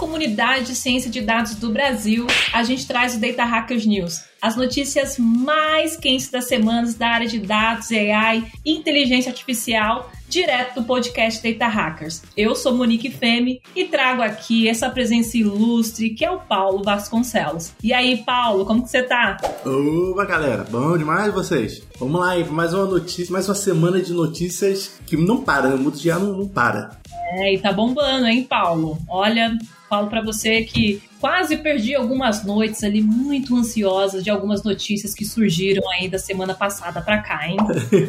comunidade de ciência de dados do Brasil, a gente traz o Data Hackers News. As notícias mais quentes das semanas da área de dados, AI e inteligência artificial, direto do podcast Data Hackers. Eu sou Monique Femi e trago aqui essa presença ilustre que é o Paulo Vasconcelos. E aí, Paulo, como que você tá? Opa, galera, bom demais vocês? Vamos lá, aí, mais uma notícia, mais uma semana de notícias que não para, né? O mundo já não, não para. É, e tá bombando, hein, Paulo? Olha, falo para você que quase perdi algumas noites ali muito ansiosas de algumas notícias que surgiram aí da semana passada para cá, hein?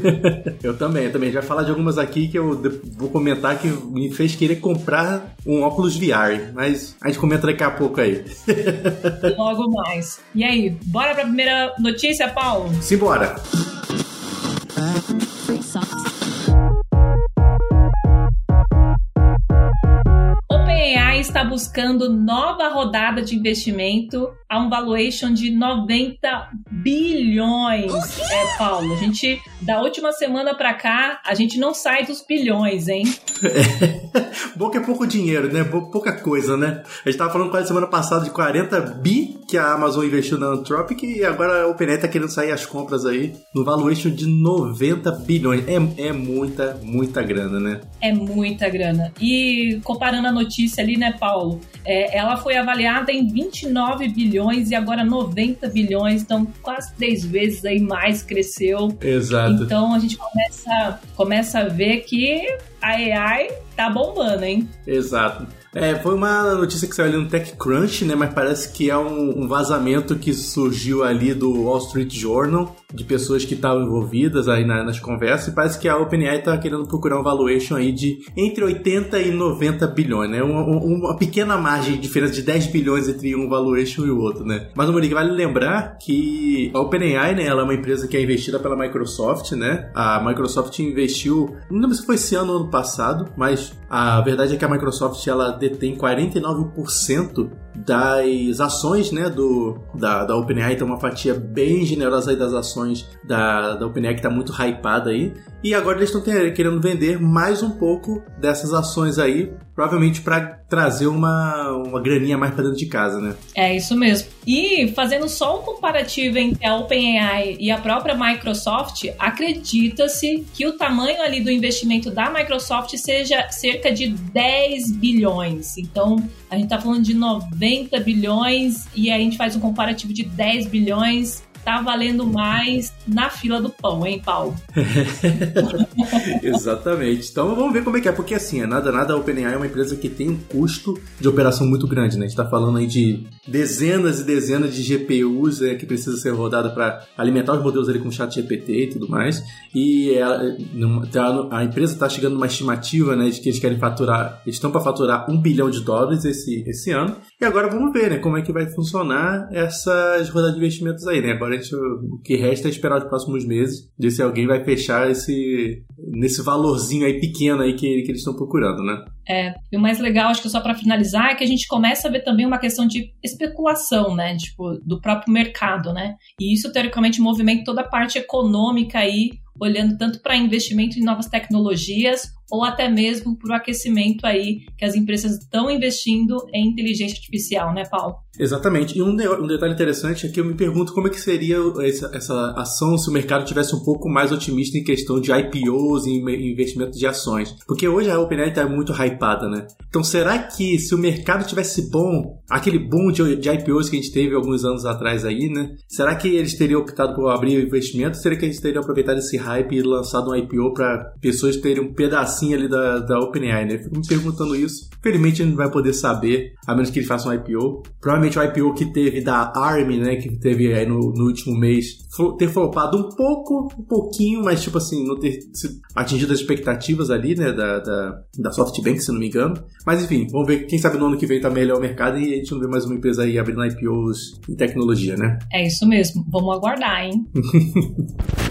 eu também, eu também. Já falar de algumas aqui que eu vou comentar que me fez querer comprar um óculos VR, mas a gente comenta daqui a pouco aí. Logo mais. E aí, bora pra primeira notícia, Paulo? Simbora! Está buscando nova rodada de investimento a um valuation de 90 bilhões. É, Paulo, a gente da última semana para cá, a gente não sai dos bilhões, hein? É. Que é pouco dinheiro, né? Pouca coisa, né? A gente tava falando quase semana passada de 40 bi que a Amazon investiu na Anthropic e agora a OpenAI tá querendo sair as compras aí no valuation de 90 bilhões. É, é muita, muita grana, né? É muita grana. E comparando a notícia ali, né, Paulo? É, ela foi avaliada em 29 bilhões e agora 90 bilhões, então quase três vezes aí mais cresceu. Exato. Então a gente começa, começa a ver que a AI tá bombando, hein? Exato. É, foi uma notícia que saiu ali no TechCrunch, né? Mas parece que é um, um vazamento que surgiu ali do Wall Street Journal, de pessoas que estavam envolvidas aí na, nas conversas, e parece que a OpenAI está querendo procurar um valuation aí de entre 80 e 90 bilhões, né? Uma, uma pequena margem de diferença de 10 bilhões entre um valuation e o outro, né? Mas, Monique, vale lembrar que a OpenAI, né? Ela é uma empresa que é investida pela Microsoft, né? A Microsoft investiu, não lembro se foi esse ano ou ano passado, mas a verdade é que a Microsoft, ela detém 49% das ações né, do, da, da OpenAI, tem uma fatia bem generosa aí das ações da, da OpenAI que está muito hypada aí. E agora eles estão querendo vender mais um pouco dessas ações aí, provavelmente para trazer uma, uma graninha mais para dentro de casa, né? É isso mesmo. E fazendo só um comparativo entre a OpenAI e a própria Microsoft, acredita-se que o tamanho ali do investimento da Microsoft seja cerca de 10 bilhões. Então, a gente está falando de 90 bilhões e a gente faz um comparativo de 10 bilhões tá valendo mais na fila do pão, hein, Paulo? Exatamente. Então vamos ver como é que é, porque assim, é nada, nada, a OpenAI é uma empresa que tem um custo de operação muito grande, né? A gente tá falando aí de dezenas e dezenas de GPUs é, que precisa ser rodada para alimentar os modelos ali com chat GPT e tudo mais. E ela, tá a empresa está chegando numa estimativa, né, de que eles querem faturar, estão para faturar um bilhão de dólares esse, esse ano. E agora vamos ver, né, como é que vai funcionar essas rodadas de investimentos aí, né? Agora o que resta é esperar os próximos meses, ver se alguém vai fechar esse nesse valorzinho aí pequeno aí que, que eles estão procurando, né? É, e o mais legal, acho que só para finalizar, é que a gente começa a ver também uma questão de especulação, né? Tipo, do próprio mercado, né? E isso, teoricamente, movimenta toda a parte econômica aí, olhando tanto para investimento em novas tecnologias ou até mesmo para o aquecimento aí que as empresas estão investindo em inteligência artificial, né, Paulo? Exatamente. E um, um detalhe interessante é que eu me pergunto como é que seria essa, essa, ação se o mercado tivesse um pouco mais otimista em questão de IPOs e investimento de ações. Porque hoje a OpenAI está muito hypada, né? Então será que se o mercado tivesse bom, aquele boom de, de IPOs que a gente teve alguns anos atrás aí, né? Será que eles teriam optado por abrir investimento? Será que eles teriam aproveitado esse hype e lançado um IPO para pessoas terem um pedacinho ali da, da OpenAI, né? Fico me perguntando isso. Felizmente a gente não vai poder saber, a menos que ele faça um IPO. Provavelmente o IPO que teve da ARM, né? Que teve aí no, no último mês, ter flopado um pouco, um pouquinho, mas tipo assim, não ter atingido as expectativas ali, né? Da, da, da SoftBank, se não me engano. Mas enfim, vamos ver. Quem sabe no ano que vem tá melhor o mercado e a gente não vê mais uma empresa aí abrindo IPOs em tecnologia, né? É isso mesmo. Vamos aguardar, hein?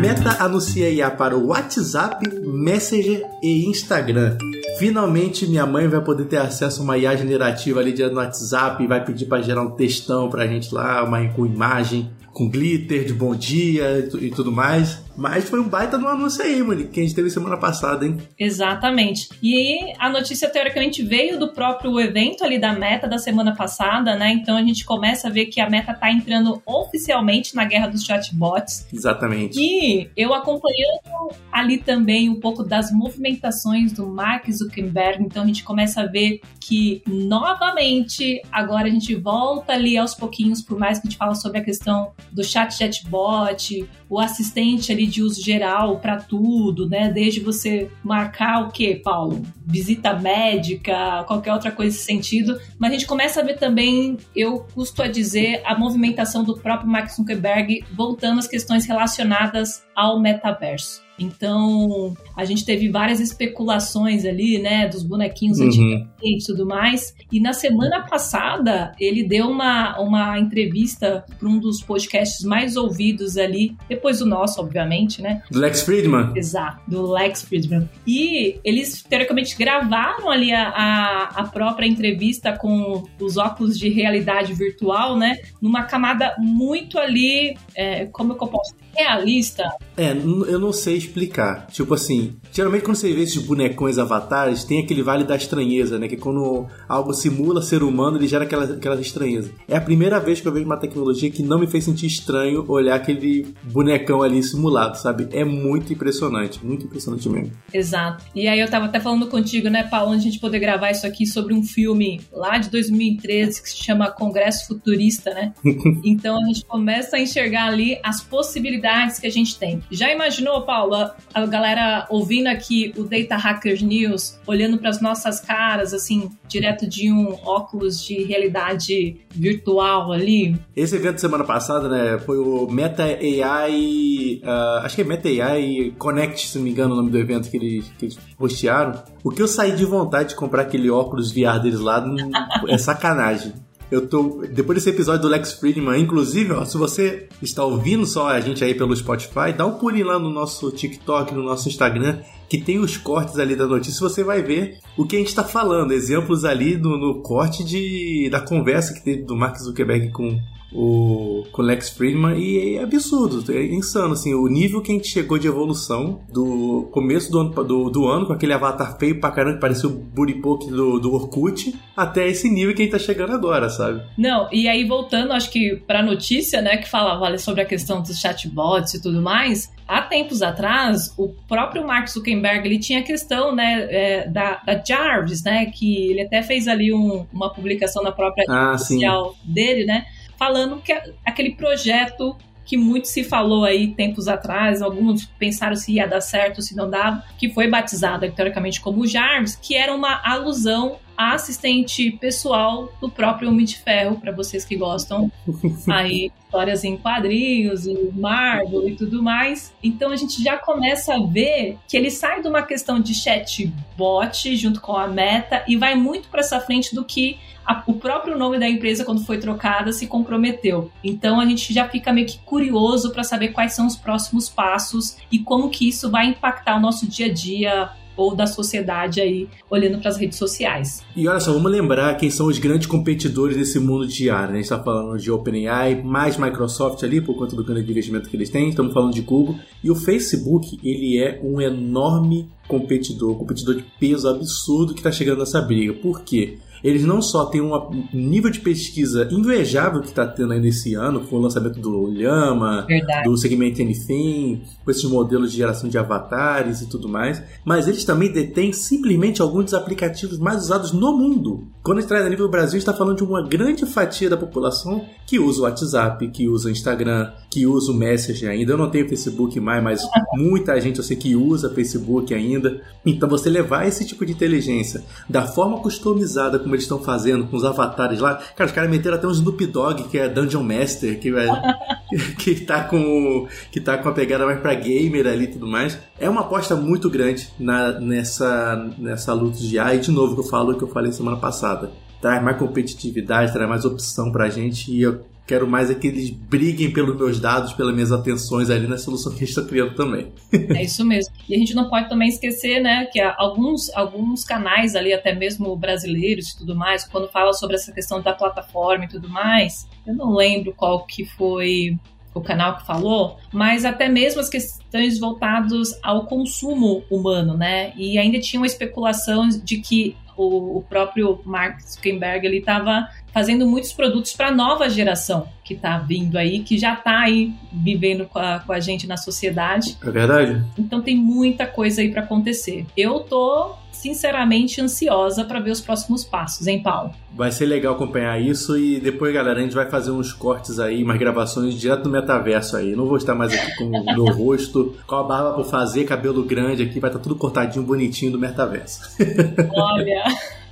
Meta anuncia IA para o WhatsApp, Messenger e Instagram. Finalmente minha mãe vai poder ter acesso a uma IA generativa ali no WhatsApp e vai pedir para gerar um textão pra gente lá, uma com imagem, com glitter de bom dia e tudo mais. Mas foi um baita no anúncio aí, Monique, que a gente teve semana passada, hein? Exatamente. E a notícia teoricamente veio do próprio evento ali da Meta da semana passada, né? Então a gente começa a ver que a Meta tá entrando oficialmente na guerra dos chatbots. Exatamente. E eu acompanhando ali também um pouco das movimentações do Mark Zuckerberg, então a gente começa a ver que novamente agora a gente volta ali aos pouquinhos, por mais que a gente fala sobre a questão do chat chatbot, o assistente ali de uso geral para tudo, né? Desde você marcar o que, Paulo? Visita médica, qualquer outra coisa nesse sentido. Mas a gente começa a ver também, eu custo a dizer, a movimentação do próprio Mark Zuckerberg voltando às questões relacionadas ao metaverso. Então, a gente teve várias especulações ali, né, dos bonequinhos uhum. e tudo mais. E na semana passada, ele deu uma, uma entrevista para um dos podcasts mais ouvidos ali, depois do nosso, obviamente, né? Do Lex Friedman. Exato, do Lex Friedman. E eles, teoricamente, gravaram ali a, a, a própria entrevista com os óculos de realidade virtual, né? Numa camada muito ali, é, como eu posso realista. É, eu não sei explicar. Tipo assim, geralmente quando você vê esses bonecões avatares, tem aquele vale da estranheza, né? Que quando algo simula ser humano, ele gera aquela, aquela estranheza. É a primeira vez que eu vejo uma tecnologia que não me fez sentir estranho olhar aquele bonecão ali simulado, sabe? É muito impressionante, muito impressionante mesmo. Exato. E aí eu tava até falando contigo, né, Paulo, onde a gente poder gravar isso aqui sobre um filme lá de 2013 que se chama Congresso Futurista, né? então a gente começa a enxergar ali as possibilidades que a gente tem. Já imaginou, Paula, a galera ouvindo aqui o Data Hackers News, olhando para as nossas caras, assim, direto de um óculos de realidade virtual ali? Esse evento semana passada, né, foi o Meta AI, uh, acho que é Meta AI Connect, se não me engano o nome do evento que eles, que eles postearam. O que eu saí de vontade de comprar aquele óculos VR deles lá é sacanagem. Eu tô. Depois desse episódio do Lex Friedman, inclusive, ó, se você está ouvindo só a gente aí pelo Spotify, dá um pulinho lá no nosso TikTok, no nosso Instagram, que tem os cortes ali da notícia, você vai ver o que a gente está falando. Exemplos ali no, no, corte de, da conversa que teve do Mark Zuckerberg com o, com o Lex Friedman e é absurdo, é insano, assim, o nível que a gente chegou de evolução do começo do ano, do, do ano com aquele avatar feio pra caramba que parecia o Buripoke do, do Orkut, até esse nível que a gente tá chegando agora, sabe? Não, e aí voltando, acho que pra notícia, né, que falava sobre a questão dos chatbots e tudo mais, há tempos atrás, o próprio Mark Zuckerberg, ele tinha a questão, né, é, da, da Jarvis, né, que ele até fez ali um, uma publicação na própria ah, social dele, né, falando que aquele projeto que muito se falou aí tempos atrás, alguns pensaram se ia dar certo, se não dava, que foi batizado teoricamente como Jarvis, que era uma alusão a assistente pessoal do próprio Homem de Ferro, para vocês que gostam aí histórias em quadrinhos e Marvel e tudo mais. Então a gente já começa a ver que ele sai de uma questão de chatbot junto com a Meta e vai muito para essa frente do que a, o próprio nome da empresa, quando foi trocada, se comprometeu. Então a gente já fica meio que curioso para saber quais são os próximos passos e como que isso vai impactar o nosso dia a dia ou da sociedade aí olhando para as redes sociais. E olha só, vamos lembrar quem são os grandes competidores desse mundo de ar. Né? A gente está falando de OpenAI, mais Microsoft ali por conta do grande investimento que eles têm. Estamos falando de Google e o Facebook ele é um enorme competidor, competidor de peso absurdo que está chegando nessa briga. Por quê? Eles não só têm um nível de pesquisa invejável que está tendo aí nesse ano, com o lançamento do Llama, Verdade. do segmento Anything, com esses modelos de geração de avatares e tudo mais, mas eles também detêm simplesmente alguns dos aplicativos mais usados no mundo. Quando a gente traz a nível do Brasil, está falando de uma grande fatia da população que usa o WhatsApp, que usa o Instagram, que usa o Messenger ainda. Eu não tenho Facebook mais, mas muita gente eu sei que usa Facebook ainda. Então você levar esse tipo de inteligência da forma customizada como eles estão fazendo com os avatares lá. Cara, os caras meteram até um Snoop Dogg, que é Dungeon Master, que, é, que, tá com, que tá com a pegada mais pra gamer ali e tudo mais. É uma aposta muito grande na, nessa, nessa luta de AI. E de novo, que eu falo que eu falei semana passada. Traz mais competitividade, traz mais opção pra gente. E eu Quero mais é que eles briguem pelos meus dados, pelas minhas atenções ali na solução que a gente está criando também. É isso mesmo. E a gente não pode também esquecer, né, que alguns, alguns canais ali, até mesmo brasileiros e tudo mais, quando fala sobre essa questão da plataforma e tudo mais, eu não lembro qual que foi o canal que falou, mas até mesmo as questões voltadas ao consumo humano, né? E ainda tinha uma especulação de que o, próprio Mark Zuckerberg ele estava fazendo muitos produtos para a nova geração que está vindo aí, que já está aí vivendo com a, com a, gente na sociedade. É verdade. Então tem muita coisa aí para acontecer. Eu tô sinceramente ansiosa para ver os próximos passos, hein, Paulo? Vai ser legal acompanhar isso e depois, galera, a gente vai fazer uns cortes aí, umas gravações direto do metaverso aí. Não vou estar mais aqui com o meu rosto, com a barba por fazer, cabelo grande aqui, vai estar tudo cortadinho, bonitinho do metaverso. Olha.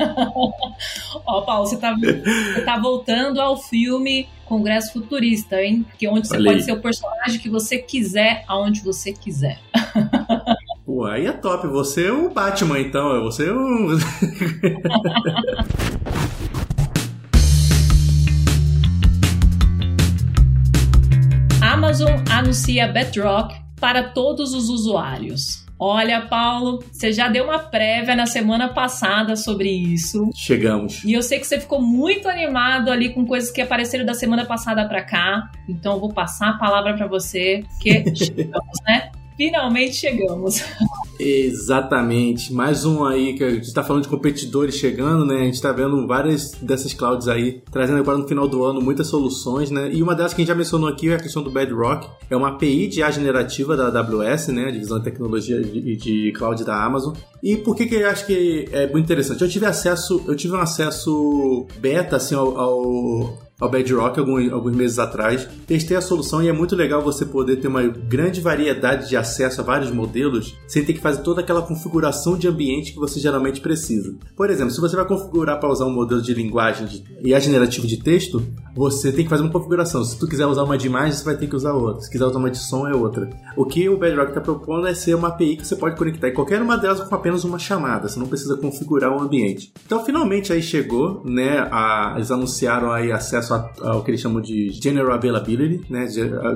Ó, Paulo, você tá, você tá voltando ao filme Congresso Futurista, hein? Que onde você pode ser o personagem que você quiser, aonde você quiser. Pô, aí é top. Você é o Batman, então. Você é o. Amazon anuncia Bedrock para todos os usuários. Olha, Paulo, você já deu uma prévia na semana passada sobre isso. Chegamos. E eu sei que você ficou muito animado ali com coisas que apareceram da semana passada para cá. Então eu vou passar a palavra para você, que chegamos, né? Finalmente chegamos. Exatamente. Mais um aí que a gente está falando de competidores chegando, né? A gente está vendo várias dessas clouds aí, trazendo agora no final do ano muitas soluções, né? E uma delas que a gente já mencionou aqui é a questão do Bedrock. É uma API de IA generativa da AWS, né? A divisão de tecnologia e de cloud da Amazon. E por que que eu acho que é muito interessante? Eu tive acesso, eu tive um acesso beta assim ao, ao ao Bedrock alguns, alguns meses atrás. Testei a solução e é muito legal você poder ter uma grande variedade de acesso a vários modelos sem ter que fazer toda aquela configuração de ambiente que você geralmente precisa. Por exemplo, se você vai configurar para usar um modelo de linguagem de IA generativo de texto, você tem que fazer uma configuração. Se tu quiser usar uma de imagem, você vai ter que usar outra. Se quiser usar uma de som, é outra. O que o Bedrock está propondo é ser uma API que você pode conectar em qualquer uma delas com apenas uma chamada. Você não precisa configurar o ambiente. Então, finalmente aí chegou, né? A, eles anunciaram aí acesso ao que eles chamam de General Availability, né?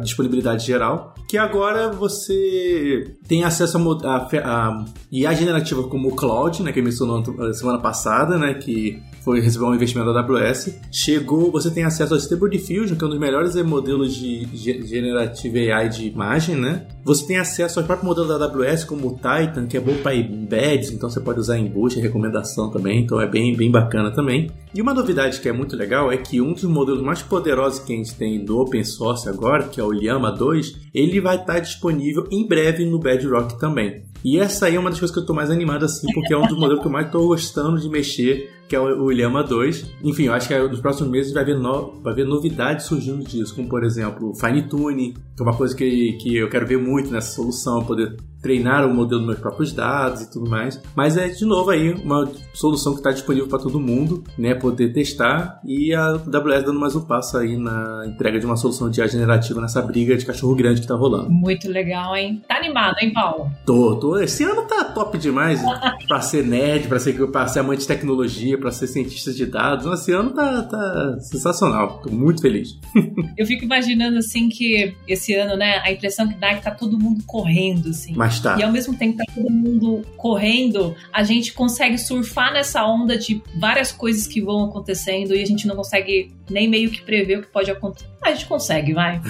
disponibilidade geral. Que agora você tem acesso a, a, a IA generativa como o Cloud, né? Que mencionou semana passada, né? Que foi receber um investimento da AWS. Chegou, você tem acesso ao Stable Diffusion, que é um dos melhores modelos de Generative AI de imagem, né? Você tem acesso ao próprio modelo da AWS, como o Titan, que é bom para embeds, então você pode usar em busca e recomendação também, então é bem, bem bacana também. E uma novidade que é muito legal é que um dos modelos mais poderosos que a gente tem do open source agora, que é o Llama 2, ele vai estar disponível em breve no Bedrock também. E essa aí é uma das coisas que eu estou mais animado assim, porque é um dos modelos que eu mais estou gostando de mexer, que é o Llama 2. Enfim, eu acho que nos próximos meses vai haver, no, vai haver novidades surgindo disso, como por exemplo, Fine Tuning, que é uma coisa que, que eu quero ver muito nessa solução, poder treinar o modelo dos meus próprios dados e tudo mais. Mas é, de novo, aí uma solução que está disponível para todo mundo, né? Poder testar e a AWS dando mais um passo aí na entrega de uma solução de IA generativa nessa briga de cachorro grande que tá rolando. Muito legal, hein? Tá animado, hein, Paulo? Tô, tô. Esse ano tá top demais para ser nerd, para ser, pra ser amante de tecnologia, para ser cientista de dados. Esse ano tá, tá sensacional. Tô muito feliz. Eu fico imaginando, assim, que esse ano, né, a impressão que dá é que tá todo mundo correndo, assim. Mas e ao mesmo tempo que tá todo mundo correndo, a gente consegue surfar nessa onda de várias coisas que vão acontecendo e a gente não consegue nem meio que prever o que pode acontecer. A gente consegue, vai.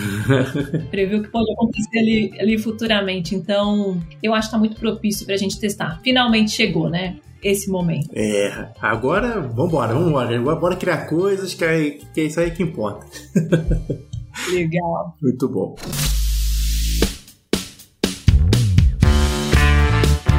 prever o que pode acontecer ali, ali futuramente. Então, eu acho que tá muito propício pra gente testar. Finalmente chegou, né? Esse momento. É, agora vambora, vambora. Agora bora criar coisas que é, que é isso aí que importa. Legal. Muito bom.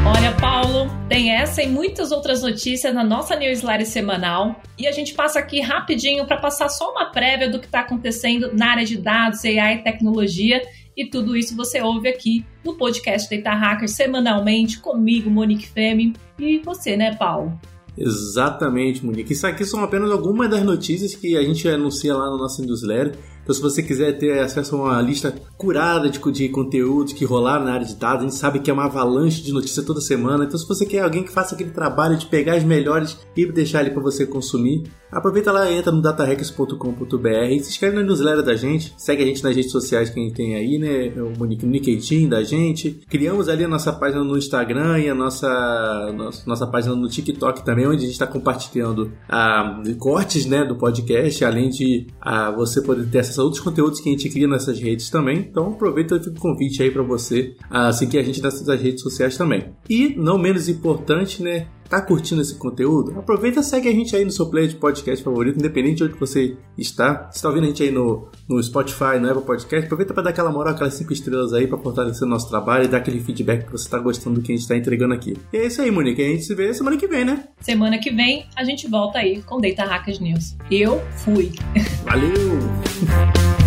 Olha, Paulo, tem essa e muitas outras notícias na nossa newsletter semanal. E a gente passa aqui rapidinho para passar só uma prévia do que está acontecendo na área de dados, AI e tecnologia. E tudo isso você ouve aqui no podcast Data Hacker semanalmente, comigo, Monique Femi, e você, né, Paulo? Exatamente, Monique. Isso aqui são apenas algumas das notícias que a gente anuncia lá no nosso newsletter. Então, se você quiser ter acesso a uma lista curada de, de conteúdos que rolaram na área de dados, a gente sabe que é uma avalanche de notícias toda semana. Então, se você quer alguém que faça aquele trabalho de pegar as melhores e deixar ali para você consumir, aproveita lá, entra no datahackers.com.br e se inscreve na newsletter da gente. Segue a gente nas redes sociais que a gente tem aí, né? O Monique LinkedIn da gente. Criamos ali a nossa página no Instagram e a nossa, nossa, nossa página no TikTok também, onde a gente está compartilhando ah, cortes né, do podcast, além de ah, você poder ter acesso a outros conteúdos que a gente cria nessas redes também. Então aproveita o convite aí para você a seguir a gente nessas redes sociais também. E não menos importante, né? Tá curtindo esse conteúdo? Aproveita e segue a gente aí no seu player de podcast favorito, independente de onde você está. Se está ouvindo a gente aí no, no Spotify, no Apple Podcast, aproveita para dar aquela moral, aquelas 5 estrelas aí para fortalecer o nosso trabalho e dar aquele feedback que você está gostando do que a gente está entregando aqui. E é isso aí, Monique. A gente se vê semana que vem, né? Semana que vem a gente volta aí com Data Hackers News. Eu fui. Valeu!